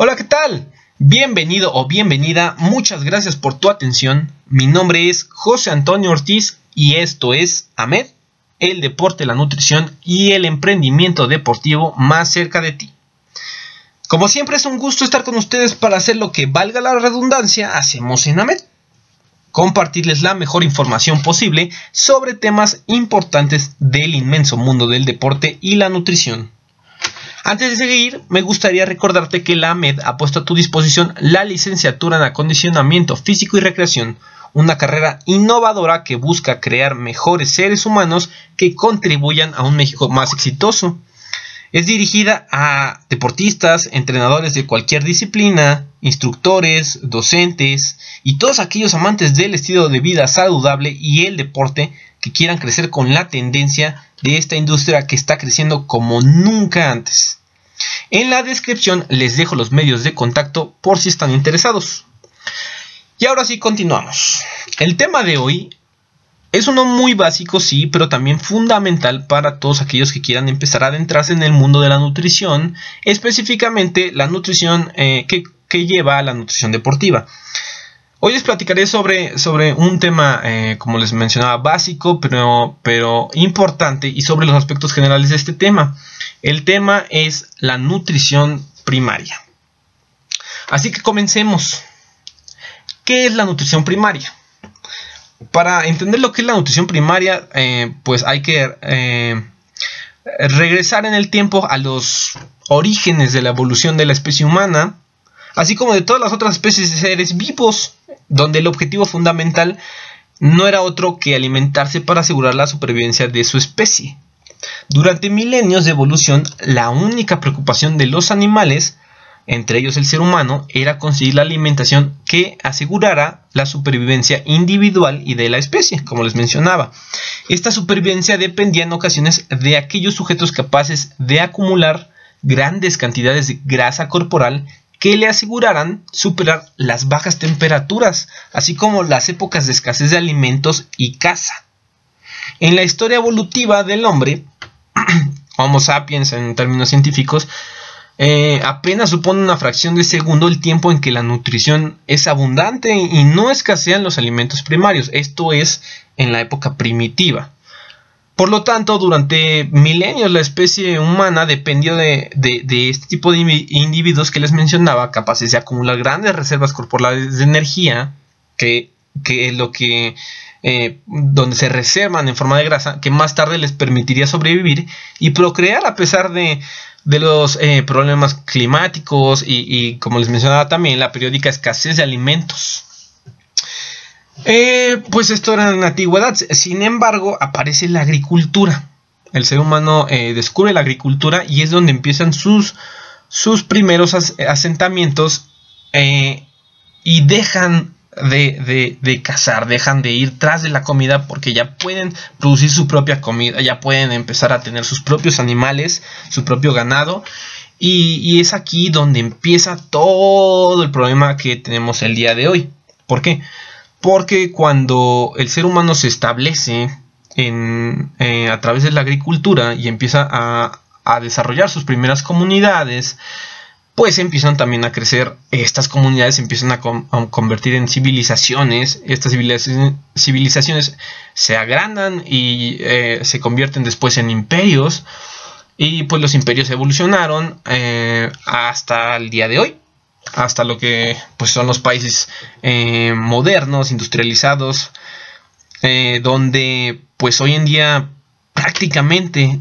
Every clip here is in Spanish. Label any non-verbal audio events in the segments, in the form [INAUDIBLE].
Hola, ¿qué tal? Bienvenido o bienvenida, muchas gracias por tu atención. Mi nombre es José Antonio Ortiz y esto es AMED, el deporte, la nutrición y el emprendimiento deportivo más cerca de ti. Como siempre es un gusto estar con ustedes para hacer lo que valga la redundancia hacemos en AMED. Compartirles la mejor información posible sobre temas importantes del inmenso mundo del deporte y la nutrición. Antes de seguir, me gustaría recordarte que la AMED ha puesto a tu disposición la licenciatura en acondicionamiento físico y recreación, una carrera innovadora que busca crear mejores seres humanos que contribuyan a un México más exitoso. Es dirigida a deportistas, entrenadores de cualquier disciplina, instructores, docentes y todos aquellos amantes del estilo de vida saludable y el deporte que quieran crecer con la tendencia de esta industria que está creciendo como nunca antes. En la descripción les dejo los medios de contacto por si están interesados. Y ahora sí continuamos. El tema de hoy es uno muy básico, sí, pero también fundamental para todos aquellos que quieran empezar a adentrarse en el mundo de la nutrición, específicamente la nutrición eh, que, lleva a la nutrición deportiva. Hoy les platicaré sobre, sobre un tema, eh, como les mencionaba, básico, pero, pero importante y sobre los aspectos generales de este tema. El tema es la nutrición primaria. Así que comencemos. ¿Qué es la nutrición primaria? Para entender lo que es la nutrición primaria, eh, pues hay que eh, regresar en el tiempo a los orígenes de la evolución de la especie humana, así como de todas las otras especies de seres vivos donde el objetivo fundamental no era otro que alimentarse para asegurar la supervivencia de su especie. Durante milenios de evolución, la única preocupación de los animales, entre ellos el ser humano, era conseguir la alimentación que asegurara la supervivencia individual y de la especie, como les mencionaba. Esta supervivencia dependía en ocasiones de aquellos sujetos capaces de acumular grandes cantidades de grasa corporal que le aseguraran superar las bajas temperaturas, así como las épocas de escasez de alimentos y caza. En la historia evolutiva del hombre, [CLEARS THROAT] Homo sapiens en términos científicos, eh, apenas supone una fracción de segundo el tiempo en que la nutrición es abundante y no escasean los alimentos primarios. Esto es en la época primitiva. Por lo tanto, durante milenios la especie humana dependió de, este tipo de individuos que les mencionaba, capaces de acumular grandes reservas corporales de energía, que, es lo que eh, donde se reservan en forma de grasa, que más tarde les permitiría sobrevivir y procrear a pesar de, los eh, problemas climáticos y, y, como les mencionaba también, la periódica escasez de alimentos. Eh, pues esto era en la antigüedad. Sin embargo, aparece la agricultura. El ser humano descubre la agricultura y es donde empiezan sus, sus primeros asentamientos y dejan de, de, cazar, dejan de ir tras de la comida porque ya pueden producir su propia comida, ya pueden empezar a tener sus propios animales, su propio ganado. Y, y es aquí donde empieza todo el problema que tenemos el día de hoy. ¿Por qué? porque cuando el ser humano se establece en, eh, a través de la agricultura y empieza a, a desarrollar sus primeras comunidades, pues empiezan también a crecer, estas comunidades se empiezan a, convertir en civilizaciones, estas civilizaciones, se agrandan y eh, se convierten después en imperios, y pues los imperios evolucionaron eh, hasta el día de hoy, hasta lo que pues son los países eh, modernos, industrializados, donde pues hoy en día prácticamente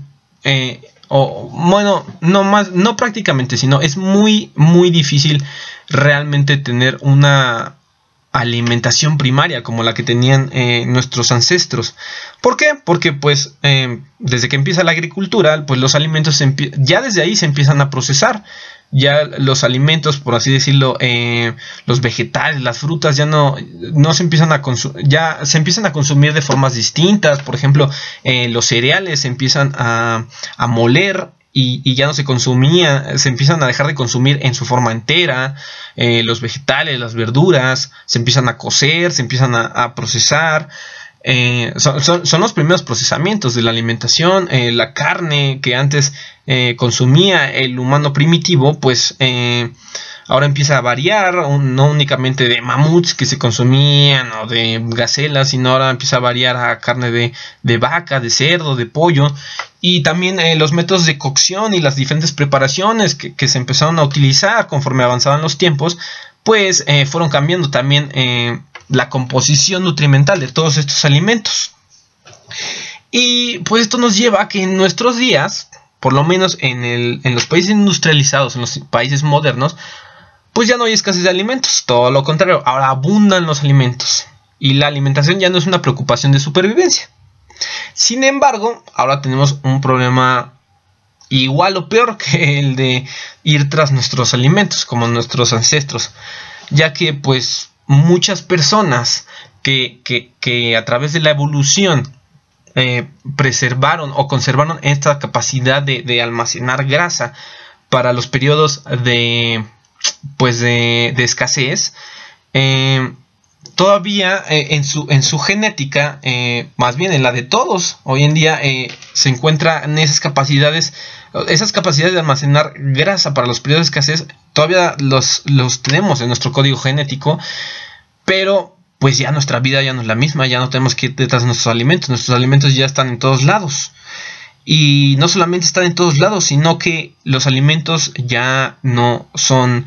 o bueno, no más, no prácticamente, sino es muy, muy difícil realmente tener una alimentación primaria como la que tenían eh, nuestros ancestros. ¿Por qué? Porque pues eh, desde que empieza la agricultura, pues los alimentos ya desde ahí se empiezan a procesar ya los alimentos, por así decirlo, eh, los vegetales, las frutas ya no, no se empiezan a ya se empiezan a consumir de formas distintas. Por ejemplo, eh, los cereales se empiezan a, a moler y, ya no se consumía, se empiezan a dejar de consumir en su forma entera, eh, los vegetales, las verduras, se empiezan a cocer, se empiezan a procesar, eh, son, los primeros procesamientos de la alimentación. Eh, la carne que antes eh, consumía el humano primitivo, pues ahora empieza a variar, no únicamente de mamuts que se consumían o de gacelas, sino ahora empieza a variar a carne de, vaca, de cerdo, de pollo. Y también los métodos de cocción y las diferentes preparaciones que, se empezaron a utilizar conforme avanzaban los tiempos, pues fueron cambiando también la composición nutrimental de todos estos alimentos. Y pues esto nos lleva a que en nuestros días, por lo menos en, el, en los países industrializados, en los países modernos, pues ya no hay escasez de alimentos, todo lo contrario, ahora abundan los alimentos y la alimentación ya no es una preocupación de supervivencia. Sin embargo, ahora tenemos un problema igual o peor que el de ir tras nuestros alimentos, como nuestros ancestros, ya que pues muchas personas que, a través de la evolución eh, preservaron o conservaron esta capacidad de, almacenar grasa para los periodos de pues de, escasez eh, todavía eh, en, su, en su genética más bien en la de todos hoy en día se encuentran esas capacidades esas capacidades de almacenar grasa para los periodos de escasez todavía los, los tenemos en nuestro código genético, pero pues ya nuestra vida ya no es la misma, ya no tenemos que ir detrás de nuestros alimentos, nuestros alimentos ya están en todos lados. Y no solamente están en todos lados, sino que los alimentos ya no son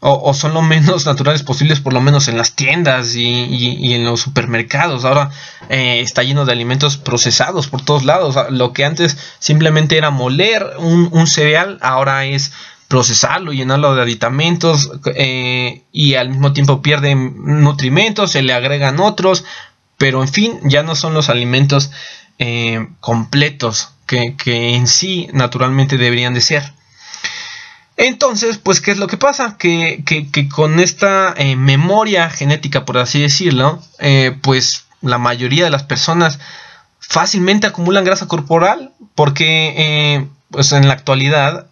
o, son lo menos [LAUGHS] naturales posibles, por lo menos en las tiendas y, en los supermercados. Ahora eh, está lleno de alimentos procesados por todos lados. Lo que antes simplemente era moler un, cereal, ahora es procesarlo, llenarlo de aditamentos eh, y al mismo tiempo pierde nutrimentos, se le agregan otros, pero en fin, ya no son los alimentos eh, completos que, que en sí naturalmente deberían de ser. Entonces, pues, ¿qué es lo que pasa? Que, con esta eh, memoria genética, por así decirlo, pues la mayoría de las personas fácilmente acumulan grasa corporal porque, pues en la actualidad,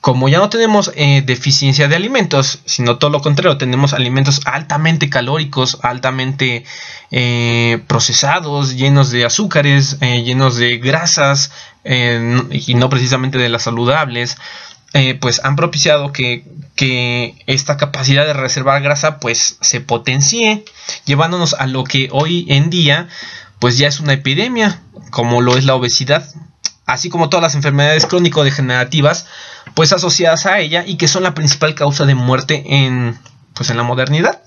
como ya no tenemos eh, deficiencia de alimentos, sino todo lo contrario, tenemos alimentos altamente calóricos, altamente eh, procesados, llenos de azúcares, eh, llenos de grasas y no precisamente de las saludables, pues han propiciado que, que, esta capacidad de reservar grasa pues se potencie, llevándonos a lo que hoy en día pues ya es una epidemia, como lo es la obesidad, así como todas las enfermedades crónico-degenerativas, pues asociadas a ella y que son la principal causa de muerte en, pues en la modernidad.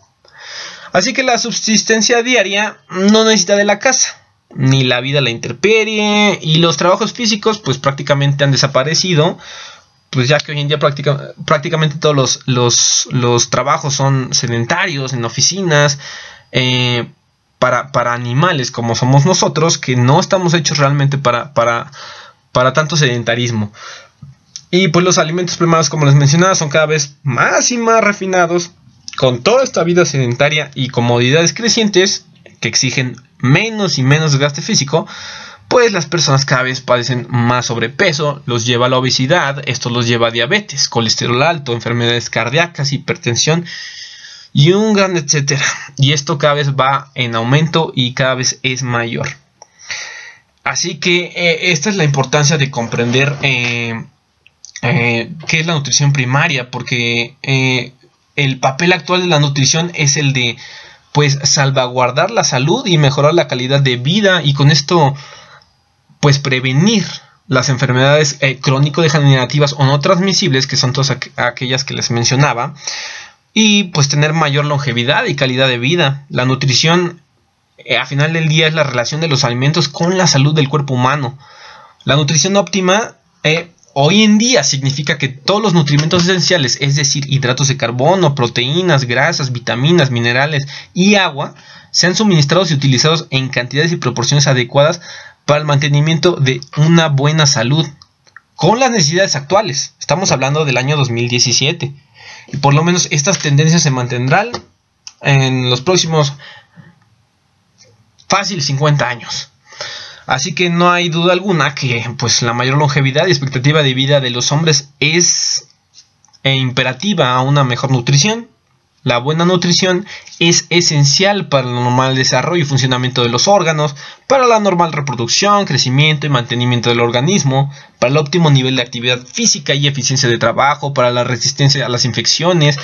Así que la subsistencia diaria no necesita de la casa, ni la vida la interperie, y los trabajos físicos pues prácticamente han desaparecido, pues ya que hoy en día prácticamente todos los, trabajos son sedentarios en oficinas, eh, para, para, animales como somos nosotros, que no estamos hechos realmente para, para, para tanto sedentarismo. Y pues los alimentos primados, como les mencionaba, son cada vez más y más refinados, con toda esta vida sedentaria y comodidades crecientes que exigen menos y menos desgaste físico, pues las personas cada vez padecen más sobrepeso, los lleva a la obesidad, esto los lleva a diabetes, colesterol alto, enfermedades cardíacas, hipertensión y un gran etcétera. Y esto cada vez va en aumento y cada vez es mayor. Así que eh, esta es la importancia de comprender eh, eh, qué es la nutrición primaria, porque el papel actual de la nutrición es el de pues salvaguardar la salud y mejorar la calidad de vida y con esto pues prevenir las enfermedades crónico-degenerativas o no transmisibles, que son todas aquellas que les mencionaba, y pues tener mayor longevidad y calidad de vida. La nutrición eh, a final del día es la relación de los alimentos con la salud del cuerpo humano. La nutrición óptima eh, hoy en día significa que todos los nutrimentos esenciales, es decir, hidratos de carbono, proteínas, grasas, vitaminas, minerales y agua, sean suministrados y utilizados en cantidades y proporciones adecuadas para el mantenimiento de una buena salud con las necesidades actuales. Estamos hablando del año 2017. Y por lo menos estas tendencias se mantendrán en los próximos fácil 50 años. Así que no hay duda alguna que pues la mayor longevidad y expectativa de vida de los hombres es eh, imperativa a una mejor nutrición. La buena nutrición es esencial para el normal desarrollo y funcionamiento de los órganos, para la normal reproducción, crecimiento y mantenimiento del organismo, para el óptimo nivel de actividad física y eficiencia de trabajo, para la resistencia a las infecciones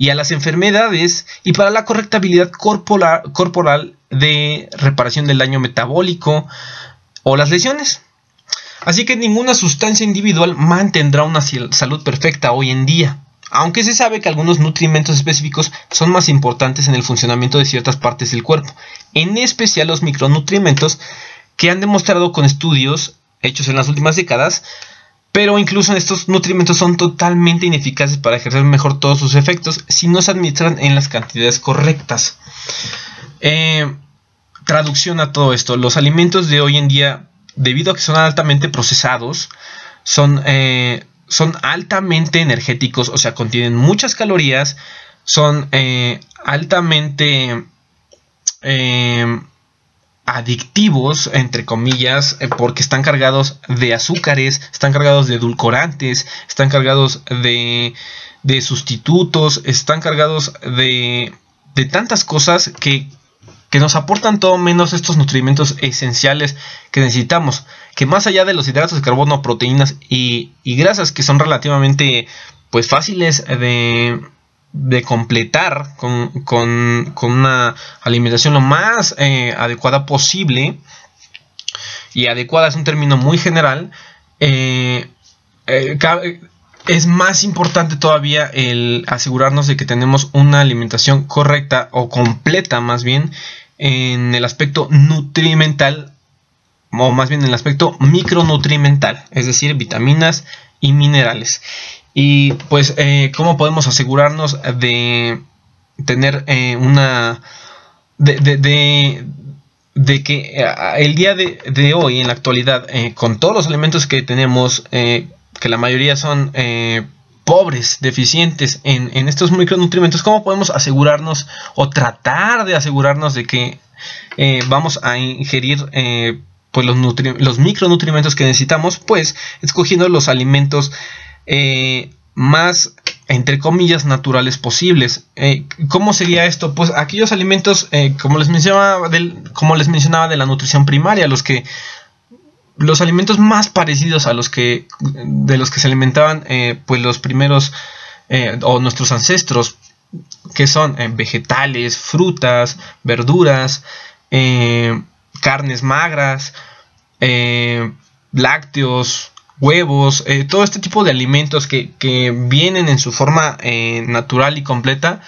y a las enfermedades y para la correcta habilidad corporal, de reparación del daño metabólico o las lesiones. Así que ninguna sustancia individual mantendrá una salud perfecta hoy en día aunque se sabe que algunos nutrimentos específicos son más importantes en el funcionamiento de ciertas partes del cuerpo, en especial los micronutrimentos que han demostrado con estudios hechos en las últimas décadas, pero incluso estos nutrimentos son totalmente ineficaces para ejercer mejor todos sus efectos si no se administran en las cantidades correctas. Eh, traducción a todo esto, los alimentos de hoy en día, debido a que son altamente procesados, son eh, son altamente energéticos, o sea, contienen muchas calorías, son eh, altamente adictivos, entre comillas, eh, porque están cargados de azúcares, están cargados de edulcorantes, están cargados de, de sustitutos, están cargados de, de tantas cosas que, que nos aportan todo menos estos nutrimentos esenciales que necesitamos, que más allá de los hidratos de carbono, proteínas y, grasas que son relativamente pues fáciles de, de completar con, con, una alimentación lo más eh, adecuada posible, y adecuada es un término muy general, eh, eh, es más importante todavía el asegurarnos de que tenemos una alimentación correcta o completa más bien en el aspecto nutrimental o más bien en el aspecto micronutrimental, es decir, vitaminas y minerales. Y pues, eh, ¿cómo podemos asegurarnos de tener eh, una... de, de, de, que eh, el día de, hoy, en la actualidad, con todos los elementos que tenemos, que la mayoría son pobres, deficientes en, estos micronutrientes, ¿cómo podemos asegurarnos o tratar de asegurarnos de que vamos a ingerir pues los, los, micronutrientes que necesitamos? Pues escogiendo los alimentos eh, más entre comillas naturales posibles. ¿Cómo sería esto? Pues aquellos alimentos, como, les mencionaba del, como les mencionaba de la nutrición primaria, los que los alimentos más parecidos a los que de los que se alimentaban eh, pues los primeros eh, o nuestros ancestros que son eh, vegetales frutas verduras carnes magras lácteos huevos todo este tipo de alimentos que, que vienen en su forma natural y completa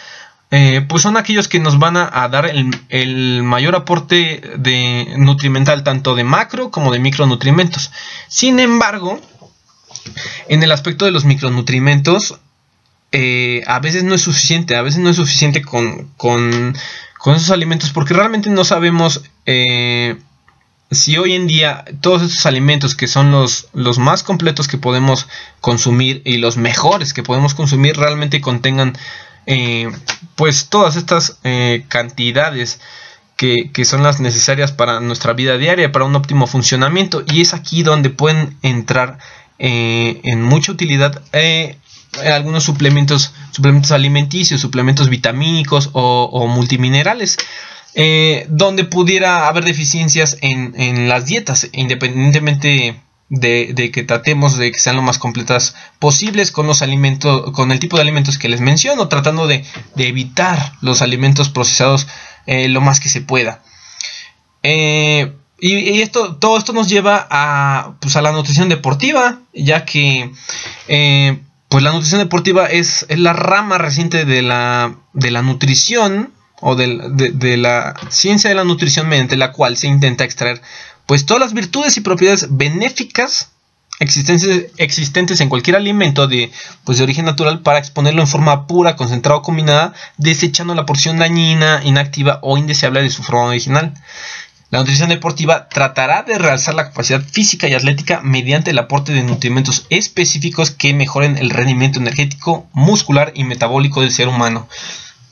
eh, pues son aquellos que nos van a, dar el, mayor aporte de nutrimental, tanto de macro como de micronutrimentos. Sin embargo, en el aspecto de los micronutrimentos, eh, a veces no es suficiente, a veces no es suficiente con, con, esos alimentos porque realmente no sabemos eh, si hoy en día todos estos alimentos que son los, los más completos que podemos consumir y los mejores que podemos consumir realmente contengan eh, pues todas estas eh, cantidades que, son las necesarias para nuestra vida diaria, para un óptimo funcionamiento. Y es aquí donde pueden entrar eh, en mucha utilidad algunos suplementos, suplementos alimenticios, suplementos vitamínicos o, multiminerales. Eh, donde pudiera haber deficiencias en, las dietas, independientemente de, que tratemos de que sean lo más completas posibles con los alimentos, con el tipo de alimentos que les menciono, tratando de, evitar los alimentos procesados lo más que se pueda. Y, esto, todo esto nos lleva a, pues, a la nutrición deportiva, ya que eh, pues la nutrición deportiva es, la rama reciente de la, de la nutrición o de, la ciencia de la nutrición mediante la cual se intenta extraer pues todas las virtudes y propiedades benéficas existentes, existentes en cualquier alimento de, pues, de origen natural para exponerlo en forma pura, concentrada o combinada, desechando la porción dañina, inactiva o indeseable de su forma original. La nutrición deportiva tratará de realzar la capacidad física y atlética mediante el aporte de nutrimentos específicos que mejoren el rendimiento energético, muscular y metabólico del ser humano.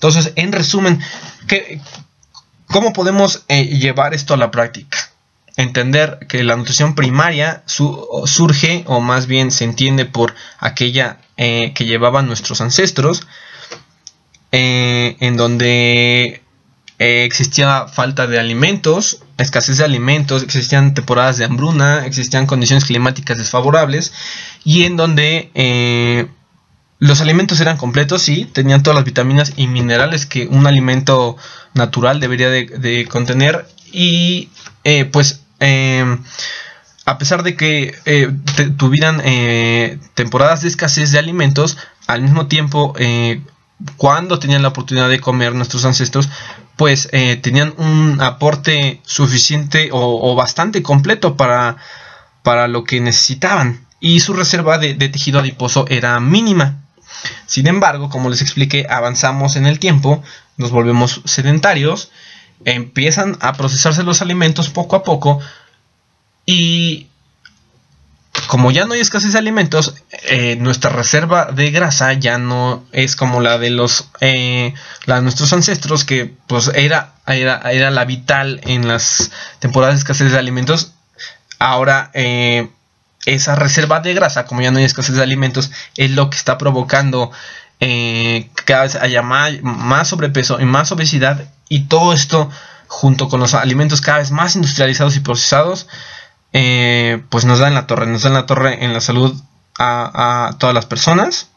Entonces, en resumen, ¿cómo podemos eh, llevar esto a la práctica? Entender que la nutrición primaria surge, o más bien se entiende por aquella eh, que llevaban nuestros ancestros, eh, en donde existía falta de alimentos, escasez de alimentos, existían temporadas de hambruna, existían condiciones climáticas desfavorables y en donde los alimentos eran completos, sí, tenían todas las vitaminas y minerales que un alimento natural debería de, contener y eh, pues a pesar de que tuvieran temporadas de escasez de alimentos, al mismo tiempo cuando tenían la oportunidad de comer nuestros ancestros, pues eh, tenían un aporte suficiente o, bastante completo para, para, lo que necesitaban. Y su reserva de, tejido adiposo era mínima. Sin embargo, como les expliqué, avanzamos en el tiempo, nos volvemos sedentarios, empiezan a procesarse los alimentos poco a poco y como ya no hay escasez de alimentos, eh, nuestra reserva de grasa ya no es como la de los eh, nuestros ancestros, que pues era, era, la vital en las temporadas de escasez de alimentos. Ahora eh, esa reserva de grasa, como ya no hay escasez de alimentos, es lo que está provocando que cada vez haya más, más sobrepeso y más obesidad. Y todo esto, junto con los alimentos cada vez más industrializados y procesados, eh, pues nos da en la torre, nos da en la torre en la salud a, todas las personas.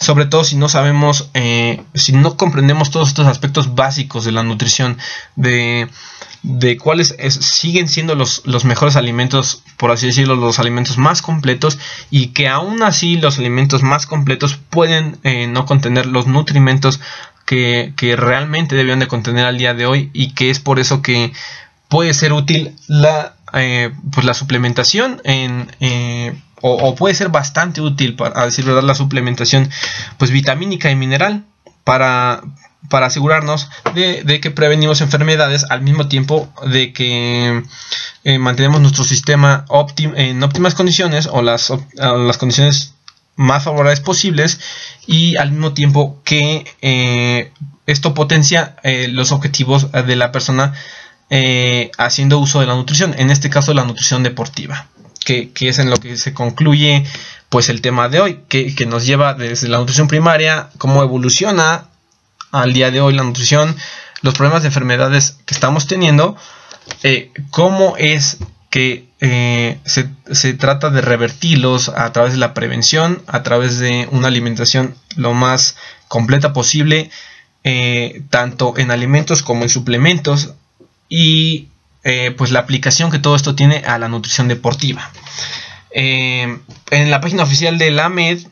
Sobre todo si no sabemos, eh, si no comprendemos todos estos aspectos básicos de la nutrición, de, cuáles siguen siendo los, mejores alimentos, por así decirlo, los alimentos más completos y que aún así los alimentos más completos pueden eh, no contener los nutrimentos que, que realmente debían de contener al día de hoy y que es por eso que puede ser útil la eh, pues la suplementación en, eh, o, puede ser bastante útil para decir verdad la suplementación pues vitamínica y mineral para, para asegurarnos de, que prevenimos enfermedades al mismo tiempo de que eh, mantenemos nuestro sistema en óptimas condiciones o las, las condiciones más favorables posibles y al mismo tiempo que esto potencia los objetivos de la persona eh, haciendo uso de la nutrición, en este caso la nutrición deportiva, que, es en lo que se concluye pues el tema de hoy, que, nos lleva desde la nutrición primaria, cómo evoluciona al día de hoy la nutrición, los problemas de enfermedades que estamos teniendo, eh, cómo es que eh, se, trata de revertirlos a través de la prevención, a través de una alimentación lo más completa posible, tanto en alimentos como en suplementos, y eh, pues la aplicación que todo esto tiene a la nutrición deportiva. Eh, en la página oficial de la MED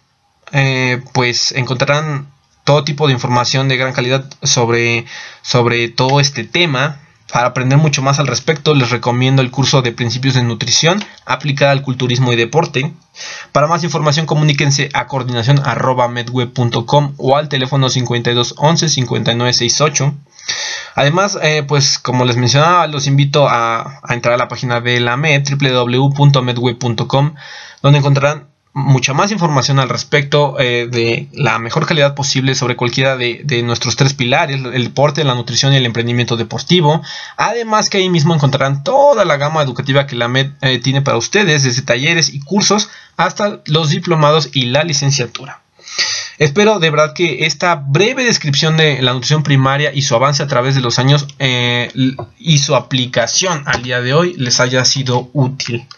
eh, pues encontrarán todo tipo de información de gran calidad sobre, sobre todo este tema. Para aprender mucho más al respecto, les recomiendo el curso de Principios de Nutrición aplicada al culturismo y deporte. Para más información, comuníquense a coordinación.medweb.com o al teléfono 5211 5968. Además, eh, pues como les mencionaba, los invito a, entrar a la página de la MED, www.medweb.com, donde encontrarán mucha más información al respecto eh, de la mejor calidad posible sobre cualquiera de, nuestros tres pilares, el deporte, la nutrición y el emprendimiento deportivo. Además que ahí mismo encontrarán toda la gama educativa que la MED eh, tiene para ustedes, desde talleres y cursos hasta los diplomados y la licenciatura. Espero de verdad que esta breve descripción de la nutrición primaria y su avance a través de los años eh, y su aplicación al día de hoy les haya sido útil.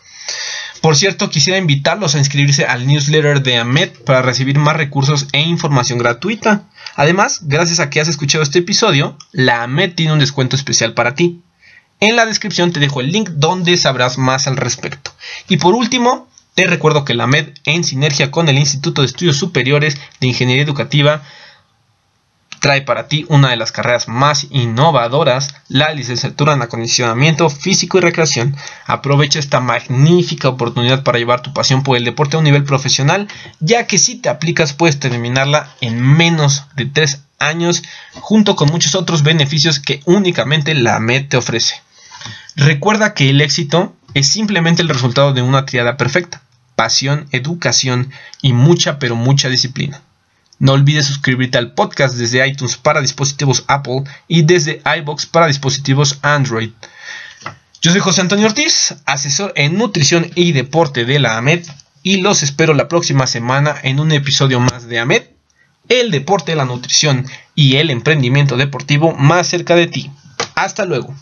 Por cierto, quisiera invitarlos a inscribirse al newsletter de AMED para recibir más recursos e información gratuita. Además, gracias a que has escuchado este episodio, la AMED tiene un descuento especial para ti. En la descripción te dejo el link donde sabrás más al respecto. Y por último, te recuerdo que la AMED, en sinergia con el Instituto de Estudios Superiores de Ingeniería Educativa, trae para ti una de las carreras más innovadoras, la licenciatura en acondicionamiento físico y recreación. Aprovecha esta magnífica oportunidad para llevar tu pasión por el deporte a un nivel profesional, ya que si te aplicas puedes terminarla en menos de 3 años, junto con muchos otros beneficios que únicamente la MED te ofrece. Recuerda que el éxito es simplemente el resultado de una triada perfecta, pasión, educación y mucha pero mucha disciplina. No olvides suscribirte al podcast desde iTunes para dispositivos Apple y desde iBox para dispositivos Android. Yo soy José Antonio Ortiz, asesor en nutrición y deporte de la AMED, y los espero la próxima semana en un episodio más de AMED, el deporte, la nutrición y el emprendimiento deportivo más cerca de ti. Hasta luego.